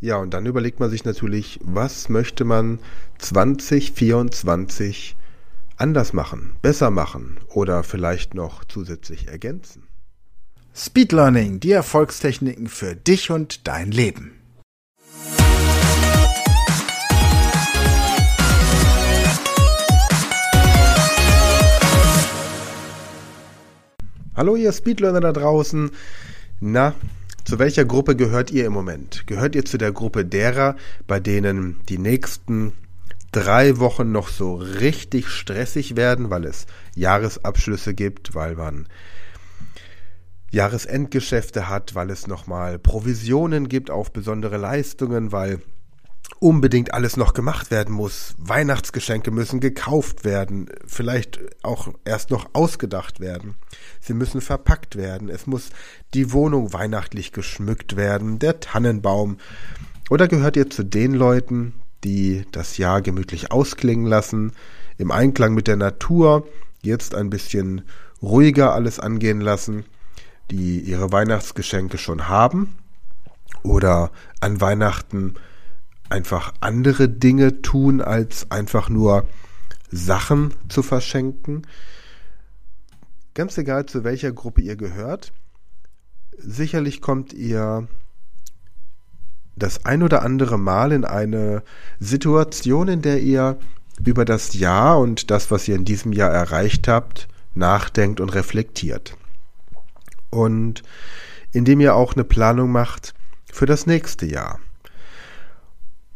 Ja, und dann überlegt man sich natürlich, was möchte man 2024 anders machen, besser machen oder vielleicht noch zusätzlich ergänzen. Speed Learning, die Erfolgstechniken für dich und dein Leben. Hallo ihr Speedlearner da draußen. Na, zu welcher Gruppe gehört ihr im Moment? Gehört ihr zu der Gruppe derer, bei denen die nächsten drei Wochen noch so richtig stressig werden, weil es Jahresabschlüsse gibt, weil man Jahresendgeschäfte hat, weil es nochmal Provisionen gibt auf besondere Leistungen, weil unbedingt alles noch gemacht werden muss. Weihnachtsgeschenke müssen gekauft werden, vielleicht auch erst noch ausgedacht werden. Sie müssen verpackt werden. Es muss die Wohnung weihnachtlich geschmückt werden, der Tannenbaum. Oder gehört ihr zu den Leuten, die das Jahr gemütlich ausklingen lassen, im Einklang mit der Natur, jetzt ein bisschen ruhiger alles angehen lassen, die ihre Weihnachtsgeschenke schon haben oder an Weihnachten einfach andere Dinge tun, als einfach nur Sachen zu verschenken. Ganz egal, zu welcher Gruppe ihr gehört, sicherlich kommt ihr das ein oder andere Mal in eine Situation, in der ihr über das Jahr und das, was ihr in diesem Jahr erreicht habt, nachdenkt und reflektiert. Und indem ihr auch eine Planung macht für das nächste Jahr.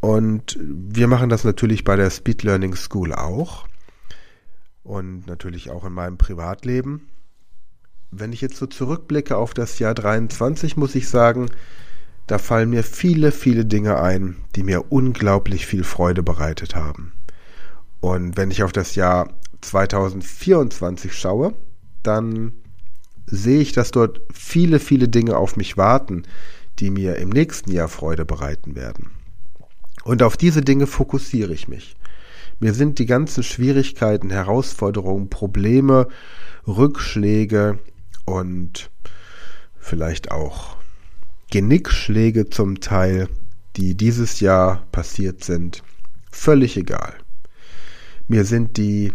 Und wir machen das natürlich bei der Speed Learning School auch. Und natürlich auch in meinem Privatleben. Wenn ich jetzt so zurückblicke auf das Jahr 23, muss ich sagen, da fallen mir viele, viele Dinge ein, die mir unglaublich viel Freude bereitet haben. Und wenn ich auf das Jahr 2024 schaue, dann sehe ich, dass dort viele, viele Dinge auf mich warten, die mir im nächsten Jahr Freude bereiten werden. Und auf diese Dinge fokussiere ich mich. Mir sind die ganzen Schwierigkeiten, Herausforderungen, Probleme, Rückschläge und vielleicht auch Genickschläge zum Teil, die dieses Jahr passiert sind, völlig egal. Mir sind die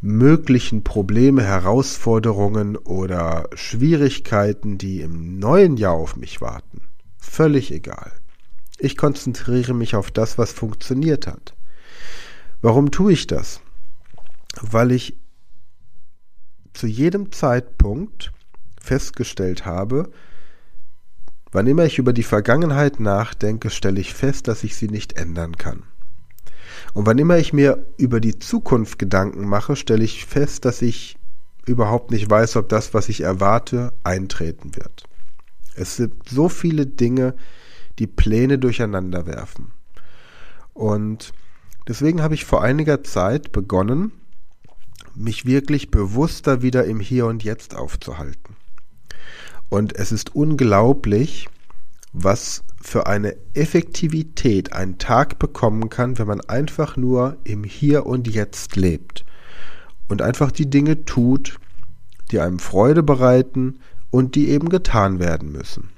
möglichen Probleme, Herausforderungen oder Schwierigkeiten, die im neuen Jahr auf mich warten, völlig egal. Ich konzentriere mich auf das, was funktioniert hat. Warum tue ich das? Weil ich zu jedem Zeitpunkt festgestellt habe, wann immer ich über die Vergangenheit nachdenke, stelle ich fest, dass ich sie nicht ändern kann. Und wann immer ich mir über die Zukunft Gedanken mache, stelle ich fest, dass ich überhaupt nicht weiß, ob das, was ich erwarte, eintreten wird. Es sind so viele Dinge, die Pläne durcheinander werfen. Und deswegen habe ich vor einiger Zeit begonnen, mich wirklich bewusster wieder im Hier und Jetzt aufzuhalten. Und es ist unglaublich, was für eine Effektivität ein Tag bekommen kann, wenn man einfach nur im Hier und Jetzt lebt und einfach die Dinge tut, die einem Freude bereiten und die eben getan werden müssen.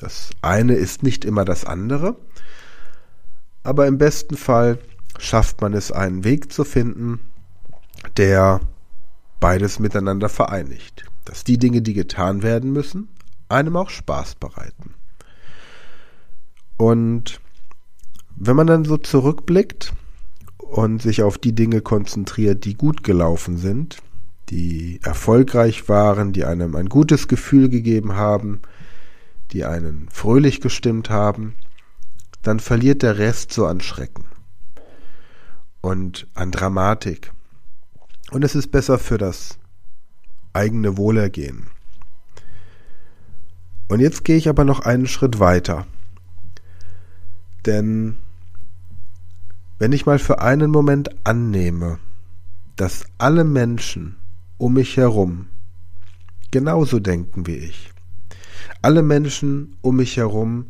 Das eine ist nicht immer das andere, aber im besten Fall schafft man es, einen Weg zu finden, der beides miteinander vereinigt. Dass die Dinge, die getan werden müssen, einem auch Spaß bereiten. Und wenn man dann so zurückblickt und sich auf die Dinge konzentriert, die gut gelaufen sind, die erfolgreich waren, die einem ein gutes Gefühl gegeben haben, die einen fröhlich gestimmt haben, dann verliert der Rest so an Schrecken und an Dramatik. Und es ist besser für das eigene Wohlergehen. Und jetzt gehe ich aber noch einen Schritt weiter Denn wenn ich mal für einen Moment annehme, dass alle Menschen um mich herum genauso denken wie ich, alle Menschen um mich herum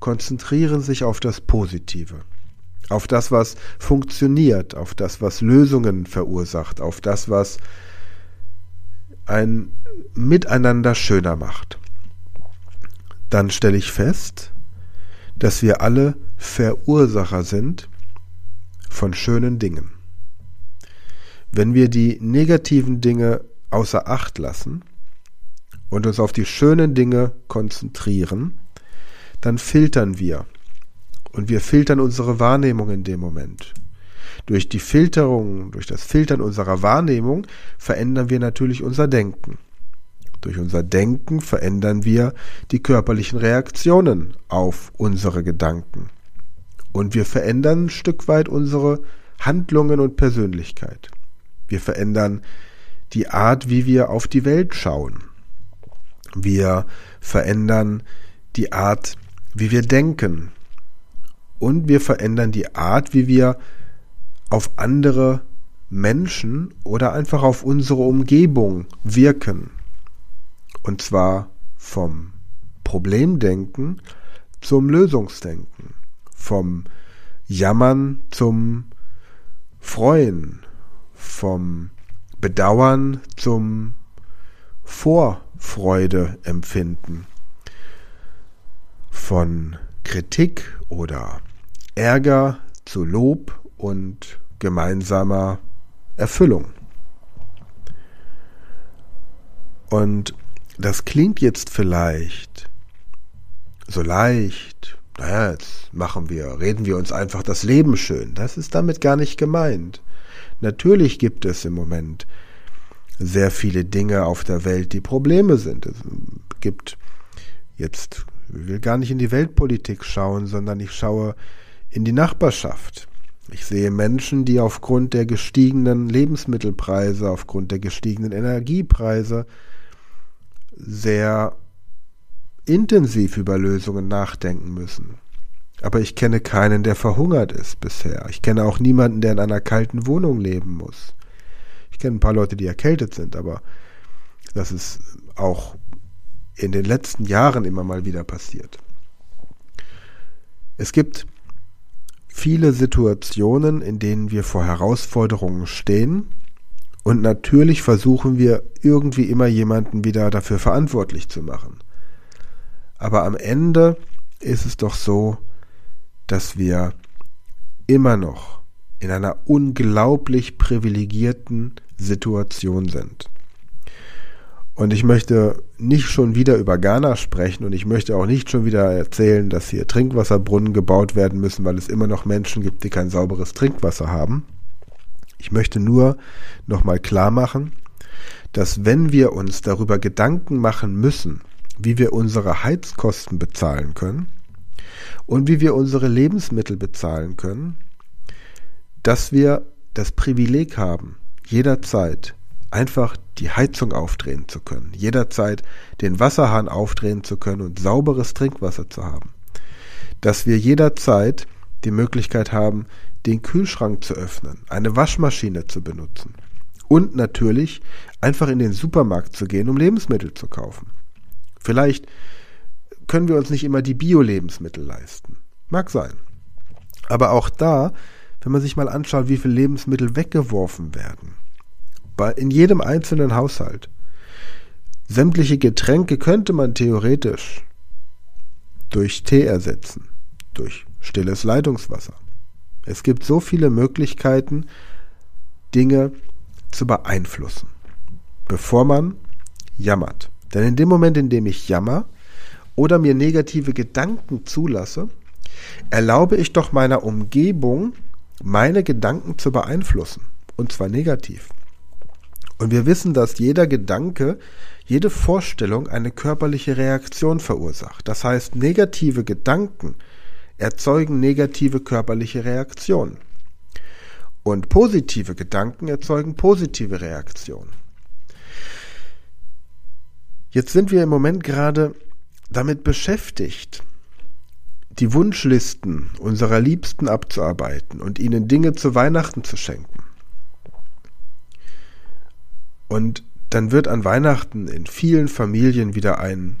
konzentrieren sich auf das Positive, auf das, was funktioniert, auf das, was Lösungen verursacht, auf das, was ein Miteinander schöner macht. Dann stelle ich fest, dass wir alle Verursacher sind von schönen Dingen. Wenn wir die negativen Dinge außer Acht lassen und uns auf die schönen Dinge konzentrieren, dann filtern wir. Und wir filtern unsere Wahrnehmung in dem Moment. Durch die Filterung, durch das Filtern unserer Wahrnehmung verändern wir natürlich unser Denken. Durch unser Denken verändern wir die körperlichen Reaktionen auf unsere Gedanken. Und wir verändern ein Stück weit unsere Handlungen und Persönlichkeit. Wir verändern die Art, wie wir auf die Welt schauen. Wir verändern die Art, wie wir denken. Und wir verändern die Art, wie wir auf andere Menschen oder einfach auf unsere Umgebung wirken. Und zwar vom Problemdenken zum Lösungsdenken, vom Jammern zum Freuen, vom Bedauern zum Vorfreude empfinden, von Kritik oder Ärger zu Lob und gemeinsamer Erfüllung. Und das klingt jetzt vielleicht so leicht. Naja, jetzt machen wir, reden wir uns einfach das Leben schön. Das ist damit gar nicht gemeint. Natürlich gibt es im Moment sehr viele Dinge auf der Welt, die Probleme sind. Es gibt jetzt, ich will gar nicht in die Weltpolitik schauen, sondern ich schaue in die Nachbarschaft. Ich sehe Menschen, die aufgrund der gestiegenen Lebensmittelpreise, aufgrund der gestiegenen Energiepreise sehr intensiv über Lösungen nachdenken müssen. Aber ich kenne keinen, der verhungert ist bisher. Ich kenne auch niemanden, der in einer kalten Wohnung leben muss. Ich kenne ein paar Leute, die erkältet sind, aber das ist auch in den letzten Jahren immer mal wieder passiert. Es gibt viele Situationen, in denen wir vor Herausforderungen stehen und natürlich versuchen wir irgendwie immer jemanden wieder dafür verantwortlich zu machen. Aber am Ende ist es doch so, dass wir immer noch in einer unglaublich privilegierten Situation sind. Und ich möchte nicht schon wieder über Ghana sprechen und ich möchte auch nicht schon wieder erzählen, dass hier Trinkwasserbrunnen gebaut werden müssen, weil es immer noch Menschen gibt, die kein sauberes Trinkwasser haben. Ich möchte nur nochmal klar machen, dass wenn wir uns darüber Gedanken machen müssen, wie wir unsere Heizkosten bezahlen können und wie wir unsere Lebensmittel bezahlen können, dass wir das Privileg haben, jederzeit einfach die Heizung aufdrehen zu können, jederzeit den Wasserhahn aufdrehen zu können und sauberes Trinkwasser zu haben. Dass wir jederzeit die Möglichkeit haben, den Kühlschrank zu öffnen, eine Waschmaschine zu benutzen und natürlich einfach in den Supermarkt zu gehen, um Lebensmittel zu kaufen. Vielleicht können wir uns nicht immer die Bio-Lebensmittel leisten. Mag sein. Aber auch da, wenn man sich mal anschaut, wie viele Lebensmittel weggeworfen werden, in jedem einzelnen Haushalt. Sämtliche Getränke könnte man theoretisch durch Tee ersetzen, durch stilles Leitungswasser. Es gibt so viele Möglichkeiten, Dinge zu beeinflussen, bevor man jammert. Denn in dem Moment, in dem ich jammer oder mir negative Gedanken zulasse, erlaube ich doch meiner Umgebung, meine Gedanken zu beeinflussen. Und zwar negativ. Und wir wissen, dass jeder Gedanke, jede Vorstellung eine körperliche Reaktion verursacht. Das heißt, negative Gedanken erzeugen negative körperliche Reaktionen. Und positive Gedanken erzeugen positive Reaktionen. Jetzt sind wir im Moment gerade damit beschäftigt, die Wunschlisten unserer Liebsten abzuarbeiten und ihnen Dinge zu Weihnachten zu schenken. Und dann wird an Weihnachten in vielen Familien wieder ein,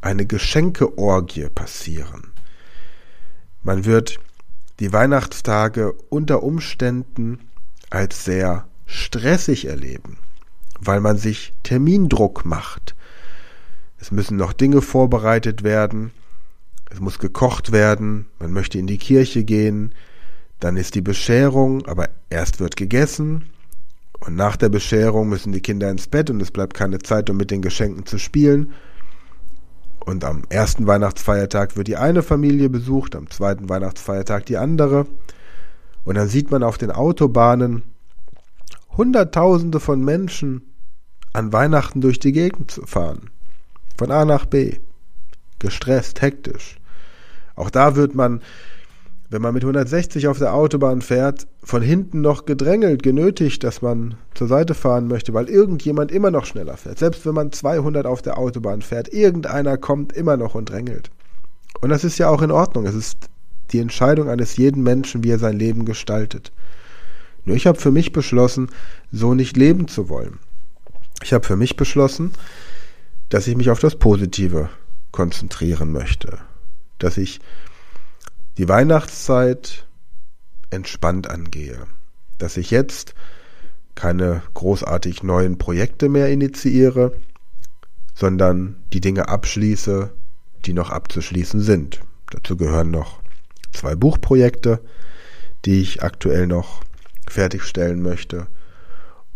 eine Geschenkeorgie passieren. Man wird die Weihnachtstage unter Umständen als sehr stressig erleben, weil man sich Termindruck macht. Es müssen noch Dinge vorbereitet werden, es muss gekocht werden, man möchte in die Kirche gehen, dann ist die Bescherung, aber erst wird gegessen und nach der Bescherung müssen die Kinder ins Bett und es bleibt keine Zeit, um mit den Geschenken zu spielen. Und am ersten Weihnachtsfeiertag wird die eine Familie besucht, am zweiten Weihnachtsfeiertag die andere. Und dann sieht man auf den Autobahnen Hunderttausende von Menschen an Weihnachten durch die Gegend fahren. Von A nach B. Gestresst, hektisch. Auch da wird man, wenn man mit 160 auf der Autobahn fährt, von hinten noch gedrängelt, genötigt, dass man zur Seite fahren möchte, weil irgendjemand immer noch schneller fährt. Selbst wenn man 200 auf der Autobahn fährt, irgendeiner kommt immer noch und drängelt. Und das ist ja auch in Ordnung. Es ist die Entscheidung eines jeden Menschen, wie er sein Leben gestaltet. Nur ich habe für mich beschlossen, so nicht leben zu wollen. Ich habe für mich beschlossen, dass ich mich auf das Positive konzentrieren möchte. Dass ich die Weihnachtszeit entspannt angehe. Dass ich jetzt keine großartig neuen Projekte mehr initiiere, sondern die Dinge abschließe, die noch abzuschließen sind. Dazu gehören noch zwei Buchprojekte, die ich aktuell noch fertigstellen möchte.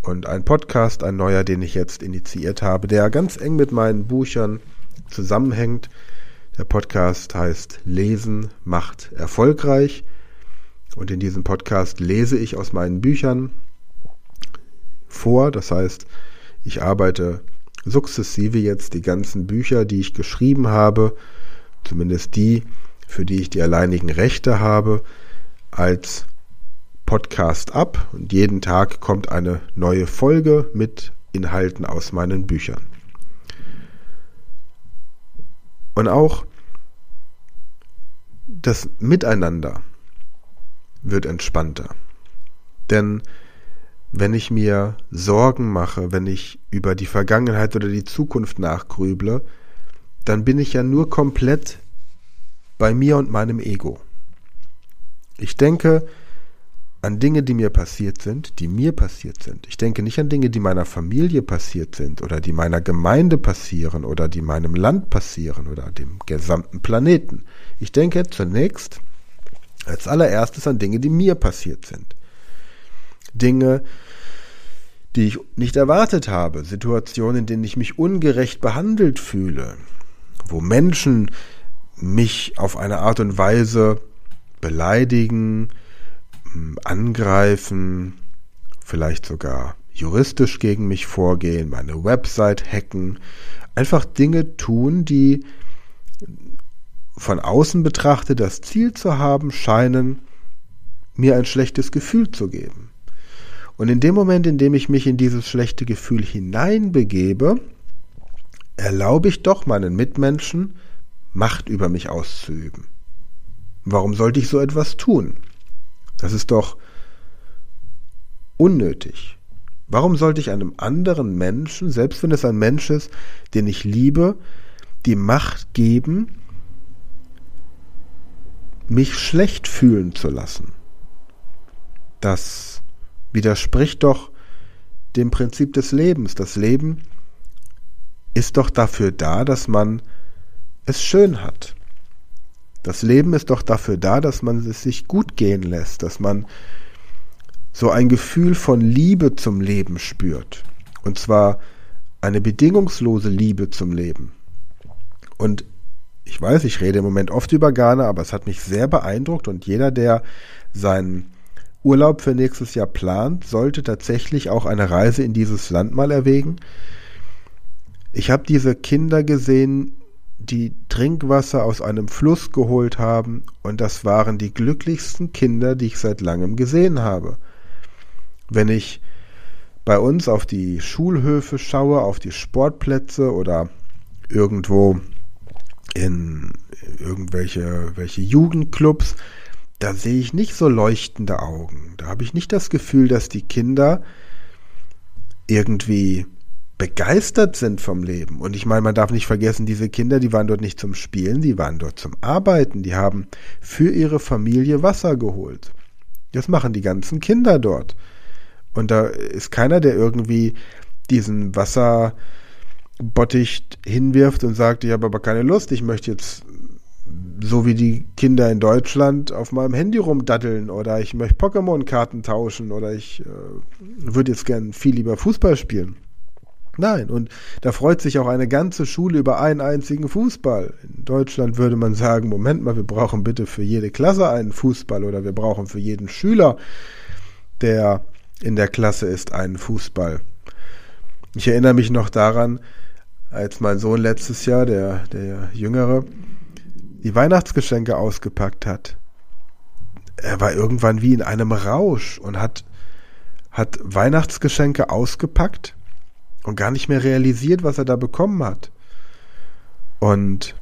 Und ein Podcast, ein neuer, den ich jetzt initiiert habe, der ganz eng mit meinen Büchern zusammenhängt. Der Podcast heißt Lesen macht erfolgreich. Und in diesem Podcast lese ich aus meinen Büchern vor. Das heißt, ich arbeite sukzessive jetzt die ganzen Bücher, die ich geschrieben habe, zumindest die, für die ich die alleinigen Rechte habe, als Podcast ab und jeden Tag kommt eine neue Folge mit Inhalten aus meinen Büchern. Und auch das Miteinander wird entspannter. Denn wenn ich mir Sorgen mache, wenn ich über die Vergangenheit oder die Zukunft nachgrüble, dann bin ich ja nur komplett bei mir und meinem Ego. Ich denke, an Dinge, die mir passiert sind, die mir passiert sind. Ich denke nicht an Dinge, die meiner Familie passiert sind oder die meiner Gemeinde passieren oder die meinem Land passieren oder dem gesamten Planeten. Ich denke zunächst als allererstes an Dinge, die mir passiert sind. Dinge, die ich nicht erwartet habe, Situationen, in denen ich mich ungerecht behandelt fühle, wo Menschen mich auf eine Art und Weise beleidigen, angreifen, vielleicht sogar juristisch gegen mich vorgehen, meine Website hacken, einfach Dinge tun, die von außen betrachtet das Ziel zu haben scheinen, mir ein schlechtes Gefühl zu geben. Und in dem Moment, in dem ich mich in dieses schlechte Gefühl hineinbegebe, erlaube ich doch meinen Mitmenschen, Macht über mich auszuüben. Warum sollte ich so etwas tun? Das ist doch unnötig. Warum sollte ich einem anderen Menschen, selbst wenn es ein Mensch ist, den ich liebe, die Macht geben, mich schlecht fühlen zu lassen? Das widerspricht doch dem Prinzip des Lebens. Das Leben ist doch dafür da, dass man es schön hat. Das Leben ist doch dafür da, dass man es sich gut gehen lässt, dass man so ein Gefühl von Liebe zum Leben spürt. Und zwar eine bedingungslose Liebe zum Leben. Und ich weiß, ich rede im Moment oft über Ghana, aber es hat mich sehr beeindruckt und jeder, der seinen Urlaub für nächstes Jahr plant, sollte tatsächlich auch eine Reise in dieses Land mal erwägen. Ich habe diese Kinder gesehen, die Trinkwasser aus einem Fluss geholt haben, und das waren die glücklichsten Kinder, die ich seit langem gesehen habe. Wenn ich bei uns auf die Schulhöfe schaue, auf die Sportplätze oder irgendwo in welche, welche Jugendclubs, da sehe ich nicht so leuchtende Augen. Da habe ich nicht das Gefühl, dass die Kinder irgendwie begeistert sind vom Leben. Und ich meine, man darf nicht vergessen, diese Kinder, die waren dort nicht zum Spielen, die waren dort zum Arbeiten, die haben für ihre Familie Wasser geholt. Das machen die ganzen Kinder dort. Und da ist keiner, der irgendwie diesen Wasserbottich hinwirft und sagt, ich habe aber keine Lust, ich möchte jetzt so wie die Kinder in Deutschland auf meinem Handy rumdatteln oder ich möchte Pokémon-Karten tauschen oder ich äh, würde jetzt gern viel lieber Fußball spielen. Nein, und da freut sich auch eine ganze Schule über einen einzigen Fußball. In Deutschland würde man sagen, Moment mal, wir brauchen bitte für jede Klasse einen Fußball oder wir brauchen für jeden Schüler, der in der Klasse ist, einen Fußball. Ich erinnere mich noch daran, als mein Sohn letztes Jahr, der, der Jüngere, die Weihnachtsgeschenke ausgepackt hat. Er war irgendwann wie in einem Rausch und hat, hat Weihnachtsgeschenke ausgepackt und gar nicht mehr realisiert, was er da bekommen hat. Und,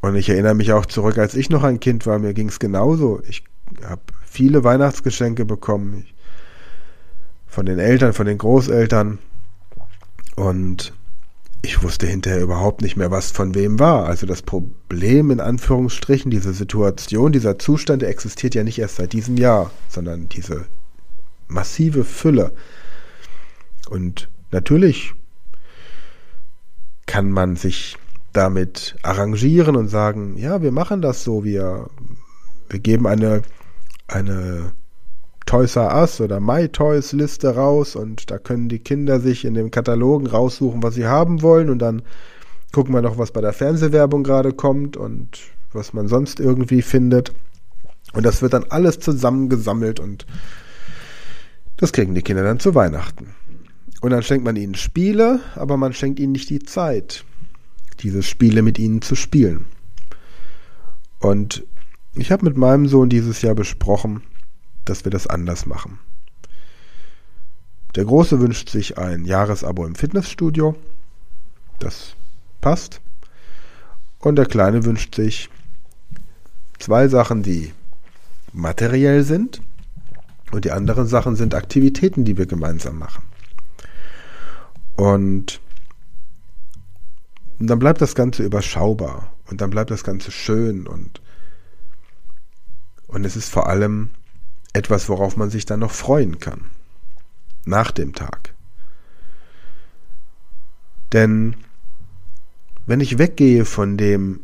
und ich erinnere mich auch zurück, als ich noch ein Kind war, mir ging es genauso. Ich habe viele Weihnachtsgeschenke bekommen. Ich, von den Eltern, von den Großeltern. Und ich wusste hinterher überhaupt nicht mehr, was von wem war. Also das Problem in Anführungsstrichen, diese Situation, dieser Zustand, der existiert ja nicht erst seit diesem Jahr, sondern diese massive Fülle. Und natürlich kann man sich damit arrangieren und sagen, ja, wir machen das so, wir, wir geben eine, eine Toys R Us oder My Toys Liste raus und da können die Kinder sich in dem Katalogen raussuchen, was sie haben wollen und dann gucken wir noch, was bei der Fernsehwerbung gerade kommt und was man sonst irgendwie findet. Und das wird dann alles zusammengesammelt und das kriegen die Kinder dann zu Weihnachten. Und dann schenkt man ihnen Spiele, aber man schenkt ihnen nicht die Zeit, diese Spiele mit ihnen zu spielen. Und ich habe mit meinem Sohn dieses Jahr besprochen, dass wir das anders machen. Der Große wünscht sich ein Jahresabo im Fitnessstudio. Das passt. Und der Kleine wünscht sich zwei Sachen, die materiell sind. Und die anderen Sachen sind Aktivitäten, die wir gemeinsam machen. Und dann bleibt das Ganze überschaubar. Und dann bleibt das Ganze schön. Und, und es ist vor allem etwas, worauf man sich dann noch freuen kann. Nach dem Tag. Denn wenn ich weggehe von dem,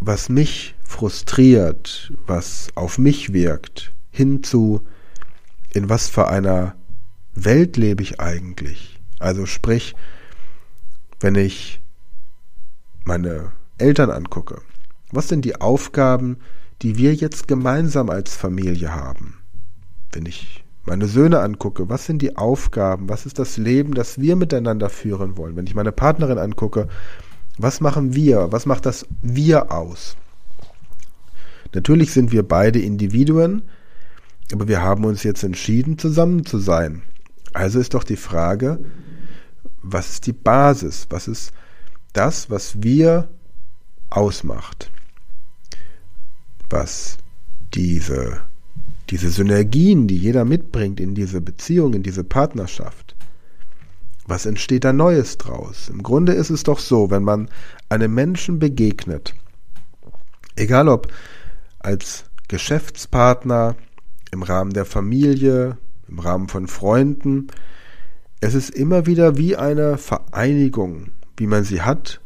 was mich frustriert, was auf mich wirkt, hin zu, in was für einer Welt lebe ich eigentlich? Also sprich, wenn ich meine Eltern angucke, was sind die Aufgaben, die wir jetzt gemeinsam als Familie haben? wenn ich meine Söhne angucke, was sind die Aufgaben, was ist das Leben, das wir miteinander führen wollen? Wenn ich meine Partnerin angucke, was machen wir, was macht das wir aus? Natürlich sind wir beide Individuen, aber wir haben uns jetzt entschieden, zusammen zu sein. Also ist doch die Frage, was ist die Basis, was ist das, was wir ausmacht, was diese diese Synergien, die jeder mitbringt in diese Beziehung, in diese Partnerschaft. Was entsteht da Neues draus? Im Grunde ist es doch so, wenn man einem Menschen begegnet, egal ob als Geschäftspartner, im Rahmen der Familie, im Rahmen von Freunden, es ist immer wieder wie eine Vereinigung, wie man sie hat,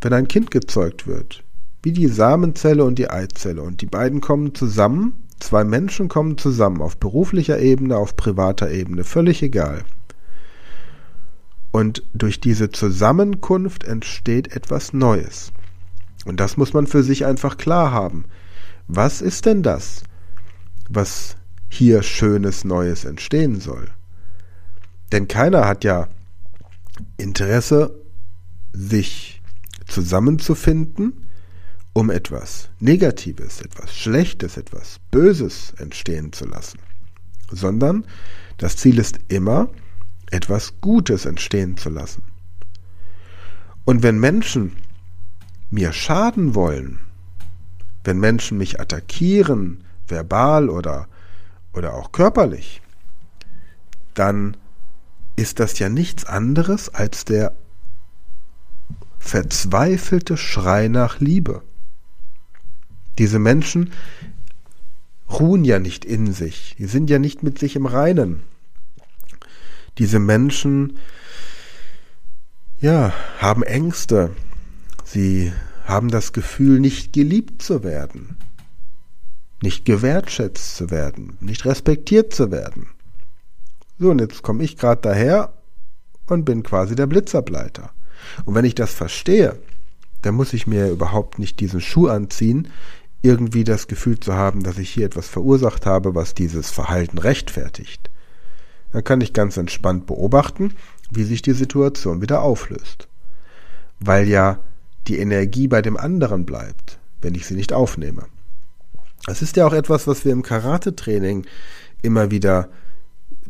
wenn ein Kind gezeugt wird. Wie die Samenzelle und die Eizelle. Und die beiden kommen zusammen Zwei Menschen kommen zusammen auf beruflicher Ebene, auf privater Ebene, völlig egal. Und durch diese Zusammenkunft entsteht etwas Neues. Und das muss man für sich einfach klar haben. Was ist denn das, was hier Schönes Neues entstehen soll? Denn keiner hat ja Interesse, sich zusammenzufinden um etwas Negatives, etwas Schlechtes, etwas Böses entstehen zu lassen, sondern das Ziel ist immer, etwas Gutes entstehen zu lassen. Und wenn Menschen mir schaden wollen, wenn Menschen mich attackieren, verbal oder, oder auch körperlich, dann ist das ja nichts anderes als der verzweifelte Schrei nach Liebe. Diese Menschen ruhen ja nicht in sich, die sind ja nicht mit sich im Reinen. Diese Menschen, ja, haben Ängste, sie haben das Gefühl, nicht geliebt zu werden, nicht gewertschätzt zu werden, nicht respektiert zu werden. So, und jetzt komme ich gerade daher und bin quasi der Blitzableiter. Und wenn ich das verstehe, dann muss ich mir überhaupt nicht diesen Schuh anziehen, irgendwie das Gefühl zu haben, dass ich hier etwas verursacht habe, was dieses Verhalten rechtfertigt. Dann kann ich ganz entspannt beobachten, wie sich die Situation wieder auflöst. Weil ja die Energie bei dem anderen bleibt, wenn ich sie nicht aufnehme. Das ist ja auch etwas, was wir im Karate-Training immer wieder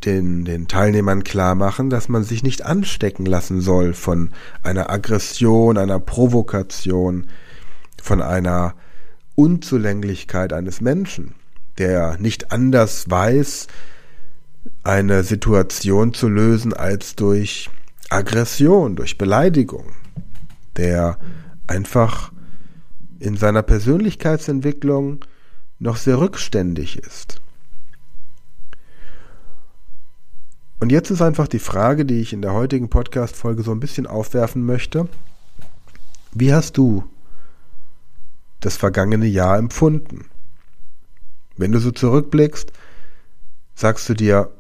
den, den Teilnehmern klar machen, dass man sich nicht anstecken lassen soll von einer Aggression, einer Provokation, von einer Unzulänglichkeit eines Menschen, der nicht anders weiß, eine Situation zu lösen als durch Aggression, durch Beleidigung, der einfach in seiner Persönlichkeitsentwicklung noch sehr rückständig ist. Und jetzt ist einfach die Frage, die ich in der heutigen Podcast-Folge so ein bisschen aufwerfen möchte. Wie hast du das vergangene Jahr empfunden? Wenn du so zurückblickst, sagst du dir,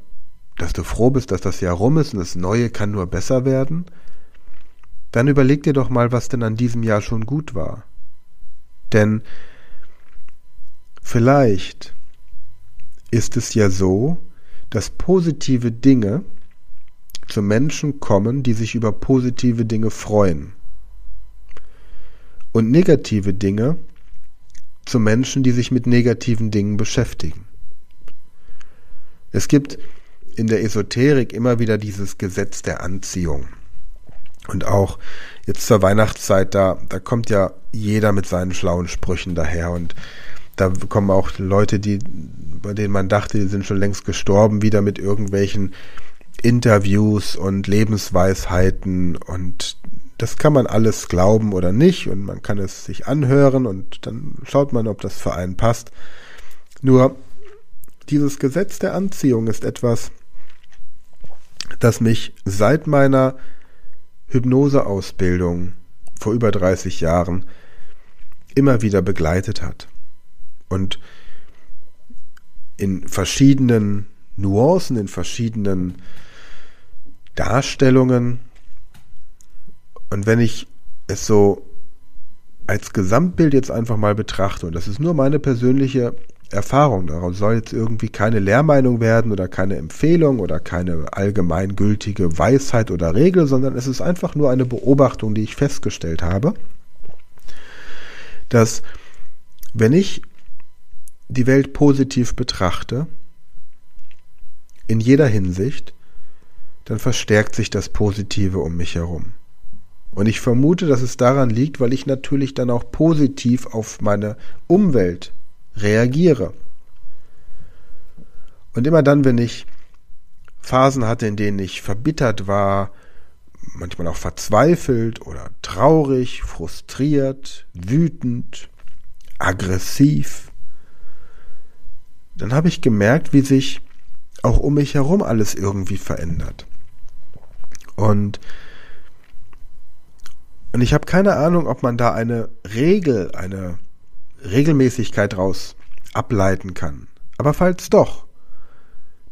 dass du froh bist, dass das Jahr rum ist und das Neue kann nur besser werden? Dann überleg dir doch mal, was denn an diesem Jahr schon gut war. Denn vielleicht ist es ja so, dass positive Dinge zu Menschen kommen, die sich über positive Dinge freuen. Und negative Dinge zu Menschen, die sich mit negativen Dingen beschäftigen. Es gibt in der Esoterik immer wieder dieses Gesetz der Anziehung. Und auch jetzt zur Weihnachtszeit, da, da kommt ja jeder mit seinen schlauen Sprüchen daher und da kommen auch Leute, die, bei denen man dachte, die sind schon längst gestorben, wieder mit irgendwelchen Interviews und Lebensweisheiten. Und das kann man alles glauben oder nicht. Und man kann es sich anhören und dann schaut man, ob das für einen passt. Nur dieses Gesetz der Anziehung ist etwas, das mich seit meiner Hypnoseausbildung vor über 30 Jahren immer wieder begleitet hat und in verschiedenen Nuancen, in verschiedenen Darstellungen. Und wenn ich es so als Gesamtbild jetzt einfach mal betrachte, und das ist nur meine persönliche Erfahrung, daraus soll jetzt irgendwie keine Lehrmeinung werden oder keine Empfehlung oder keine allgemeingültige Weisheit oder Regel, sondern es ist einfach nur eine Beobachtung, die ich festgestellt habe, dass wenn ich die Welt positiv betrachte, in jeder Hinsicht, dann verstärkt sich das Positive um mich herum. Und ich vermute, dass es daran liegt, weil ich natürlich dann auch positiv auf meine Umwelt reagiere. Und immer dann, wenn ich Phasen hatte, in denen ich verbittert war, manchmal auch verzweifelt oder traurig, frustriert, wütend, aggressiv, dann habe ich gemerkt, wie sich auch um mich herum alles irgendwie verändert. Und, und ich habe keine Ahnung, ob man da eine Regel, eine Regelmäßigkeit daraus ableiten kann. Aber falls doch,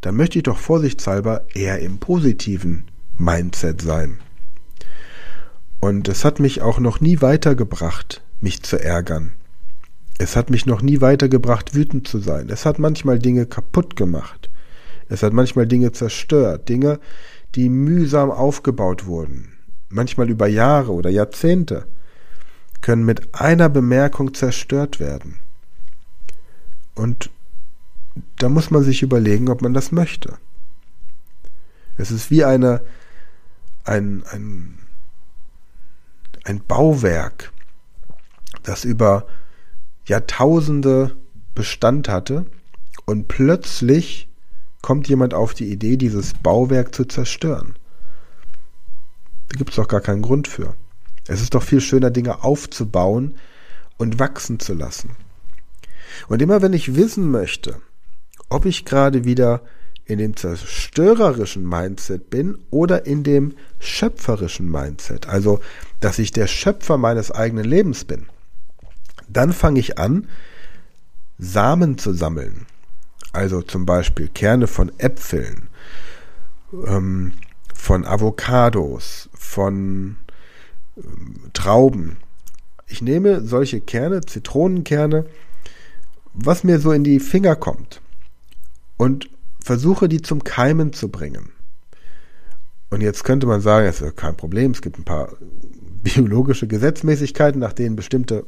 dann möchte ich doch vorsichtshalber eher im positiven Mindset sein. Und es hat mich auch noch nie weitergebracht, mich zu ärgern. Es hat mich noch nie weitergebracht, wütend zu sein. Es hat manchmal Dinge kaputt gemacht. Es hat manchmal Dinge zerstört. Dinge, die mühsam aufgebaut wurden. Manchmal über Jahre oder Jahrzehnte können mit einer Bemerkung zerstört werden. Und da muss man sich überlegen, ob man das möchte. Es ist wie eine, ein, ein, ein Bauwerk, das über Jahrtausende Bestand hatte und plötzlich kommt jemand auf die Idee, dieses Bauwerk zu zerstören. Da gibt es doch gar keinen Grund für. Es ist doch viel schöner, Dinge aufzubauen und wachsen zu lassen. Und immer wenn ich wissen möchte, ob ich gerade wieder in dem zerstörerischen Mindset bin oder in dem schöpferischen Mindset, also dass ich der Schöpfer meines eigenen Lebens bin, dann fange ich an, Samen zu sammeln. Also zum Beispiel Kerne von Äpfeln, ähm, von Avocados, von ähm, Trauben. Ich nehme solche Kerne, Zitronenkerne, was mir so in die Finger kommt und versuche die zum Keimen zu bringen. Und jetzt könnte man sagen, es ist kein Problem, es gibt ein paar biologische Gesetzmäßigkeiten, nach denen bestimmte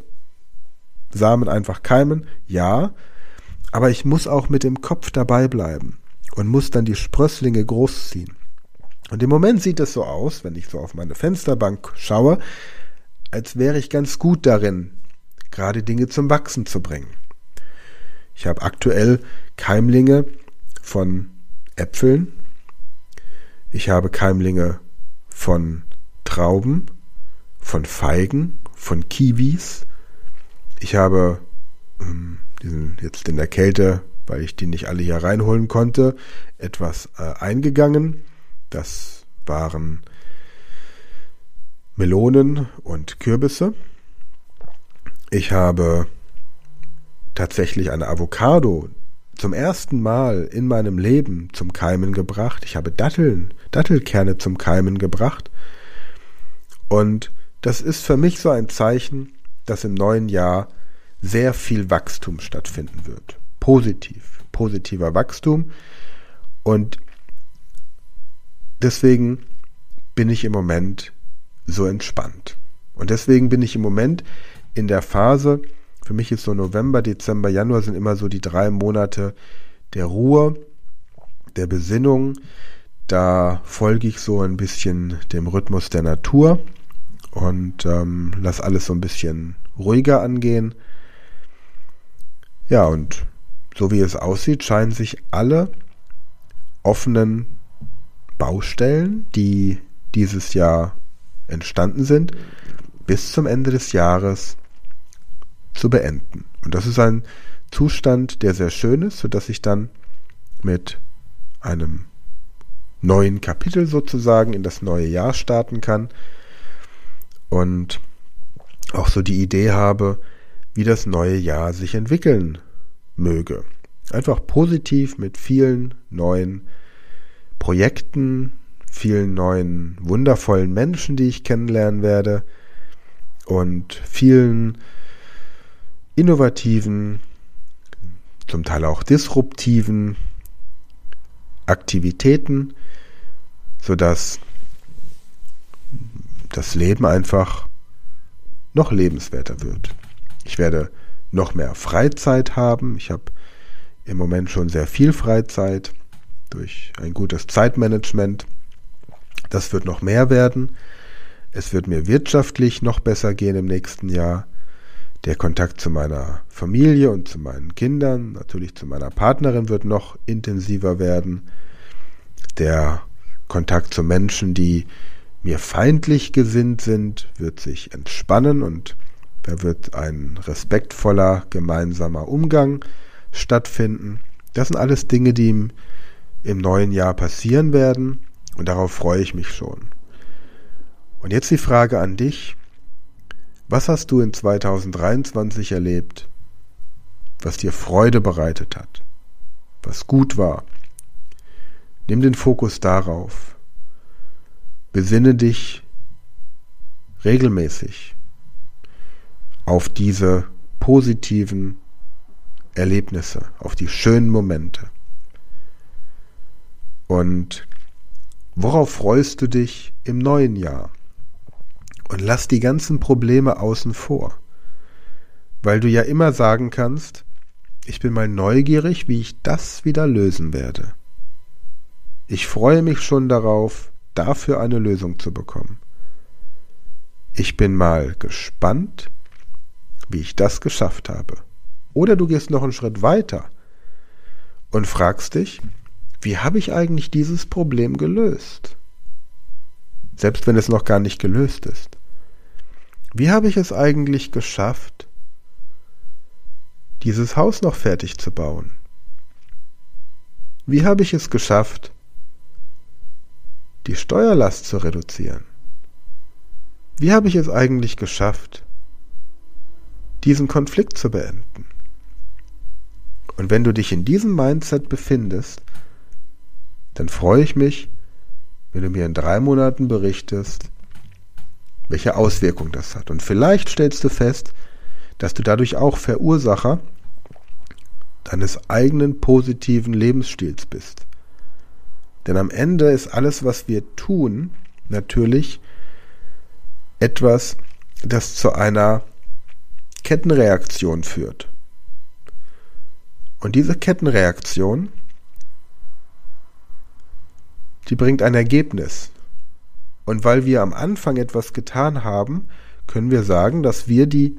Samen einfach keimen. Ja, aber ich muss auch mit dem Kopf dabei bleiben und muss dann die Sprösslinge großziehen. Und im Moment sieht es so aus, wenn ich so auf meine Fensterbank schaue, als wäre ich ganz gut darin, gerade Dinge zum Wachsen zu bringen. Ich habe aktuell Keimlinge von Äpfeln. Ich habe Keimlinge von Trauben, von Feigen, von Kiwis. Ich habe ähm, diesen, jetzt in der Kälte, weil ich die nicht alle hier reinholen konnte, etwas äh, eingegangen. Das waren Melonen und Kürbisse. Ich habe tatsächlich eine Avocado, zum ersten Mal in meinem Leben zum Keimen gebracht. Ich habe Datteln, Dattelkerne zum Keimen gebracht. Und das ist für mich so ein Zeichen, dass im neuen Jahr sehr viel Wachstum stattfinden wird. Positiv, positiver Wachstum. Und deswegen bin ich im Moment so entspannt. Und deswegen bin ich im Moment in der Phase, für mich ist so November, Dezember, Januar sind immer so die drei Monate der Ruhe, der Besinnung. Da folge ich so ein bisschen dem Rhythmus der Natur und ähm, lass alles so ein bisschen ruhiger angehen. Ja, und so wie es aussieht, scheinen sich alle offenen Baustellen, die dieses Jahr entstanden sind, bis zum Ende des Jahres zu beenden. Und das ist ein Zustand, der sehr schön ist, sodass ich dann mit einem neuen Kapitel sozusagen in das neue Jahr starten kann und auch so die Idee habe, wie das neue Jahr sich entwickeln möge. Einfach positiv mit vielen neuen Projekten, vielen neuen wundervollen Menschen, die ich kennenlernen werde und vielen innovativen, zum Teil auch disruptiven Aktivitäten, sodass das Leben einfach noch lebenswerter wird. Ich werde noch mehr Freizeit haben. Ich habe im Moment schon sehr viel Freizeit durch ein gutes Zeitmanagement. Das wird noch mehr werden. Es wird mir wirtschaftlich noch besser gehen im nächsten Jahr. Der Kontakt zu meiner Familie und zu meinen Kindern, natürlich zu meiner Partnerin wird noch intensiver werden. Der Kontakt zu Menschen, die mir feindlich gesinnt sind, wird sich entspannen und da wird ein respektvoller gemeinsamer Umgang stattfinden. Das sind alles Dinge, die im, im neuen Jahr passieren werden und darauf freue ich mich schon. Und jetzt die Frage an dich. Was hast du in 2023 erlebt, was dir Freude bereitet hat, was gut war? Nimm den Fokus darauf. Besinne dich regelmäßig auf diese positiven Erlebnisse, auf die schönen Momente. Und worauf freust du dich im neuen Jahr? Und lass die ganzen Probleme außen vor. Weil du ja immer sagen kannst, ich bin mal neugierig, wie ich das wieder lösen werde. Ich freue mich schon darauf, dafür eine Lösung zu bekommen. Ich bin mal gespannt, wie ich das geschafft habe. Oder du gehst noch einen Schritt weiter und fragst dich, wie habe ich eigentlich dieses Problem gelöst? Selbst wenn es noch gar nicht gelöst ist. Wie habe ich es eigentlich geschafft, dieses Haus noch fertig zu bauen? Wie habe ich es geschafft, die Steuerlast zu reduzieren? Wie habe ich es eigentlich geschafft, diesen Konflikt zu beenden? Und wenn du dich in diesem Mindset befindest, dann freue ich mich, wenn du mir in drei Monaten berichtest, welche Auswirkung das hat. Und vielleicht stellst du fest, dass du dadurch auch Verursacher deines eigenen positiven Lebensstils bist. Denn am Ende ist alles, was wir tun, natürlich etwas, das zu einer Kettenreaktion führt. Und diese Kettenreaktion, die bringt ein Ergebnis. Und weil wir am Anfang etwas getan haben, können wir sagen, dass wir die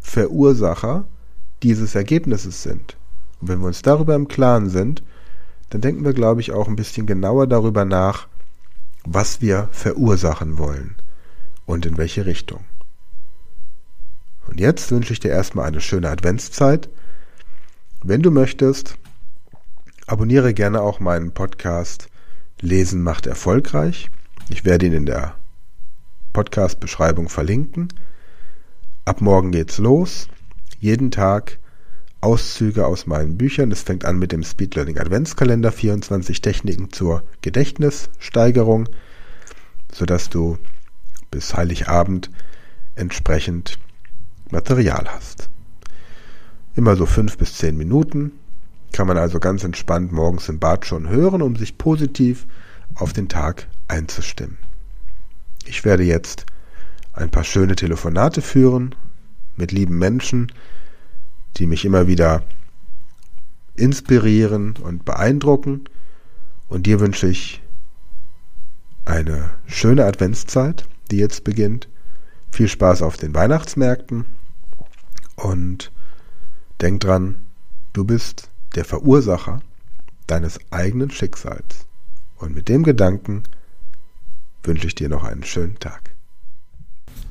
Verursacher dieses Ergebnisses sind. Und wenn wir uns darüber im Klaren sind, dann denken wir, glaube ich, auch ein bisschen genauer darüber nach, was wir verursachen wollen und in welche Richtung. Und jetzt wünsche ich dir erstmal eine schöne Adventszeit. Wenn du möchtest, abonniere gerne auch meinen Podcast Lesen macht erfolgreich. Ich werde ihn in der Podcast-Beschreibung verlinken. Ab morgen geht's los. Jeden Tag Auszüge aus meinen Büchern. Es fängt an mit dem Speed Learning Adventskalender, 24 Techniken zur Gedächtnissteigerung, sodass du bis Heiligabend entsprechend Material hast. Immer so fünf bis zehn Minuten kann man also ganz entspannt morgens im Bad schon hören, um sich positiv auf den Tag einzustimmen. Ich werde jetzt ein paar schöne Telefonate führen mit lieben Menschen, die mich immer wieder inspirieren und beeindrucken. Und dir wünsche ich eine schöne Adventszeit die jetzt beginnt. Viel Spaß auf den Weihnachtsmärkten und denk dran, du bist der Verursacher deines eigenen Schicksals. Und mit dem Gedanken wünsche ich dir noch einen schönen Tag.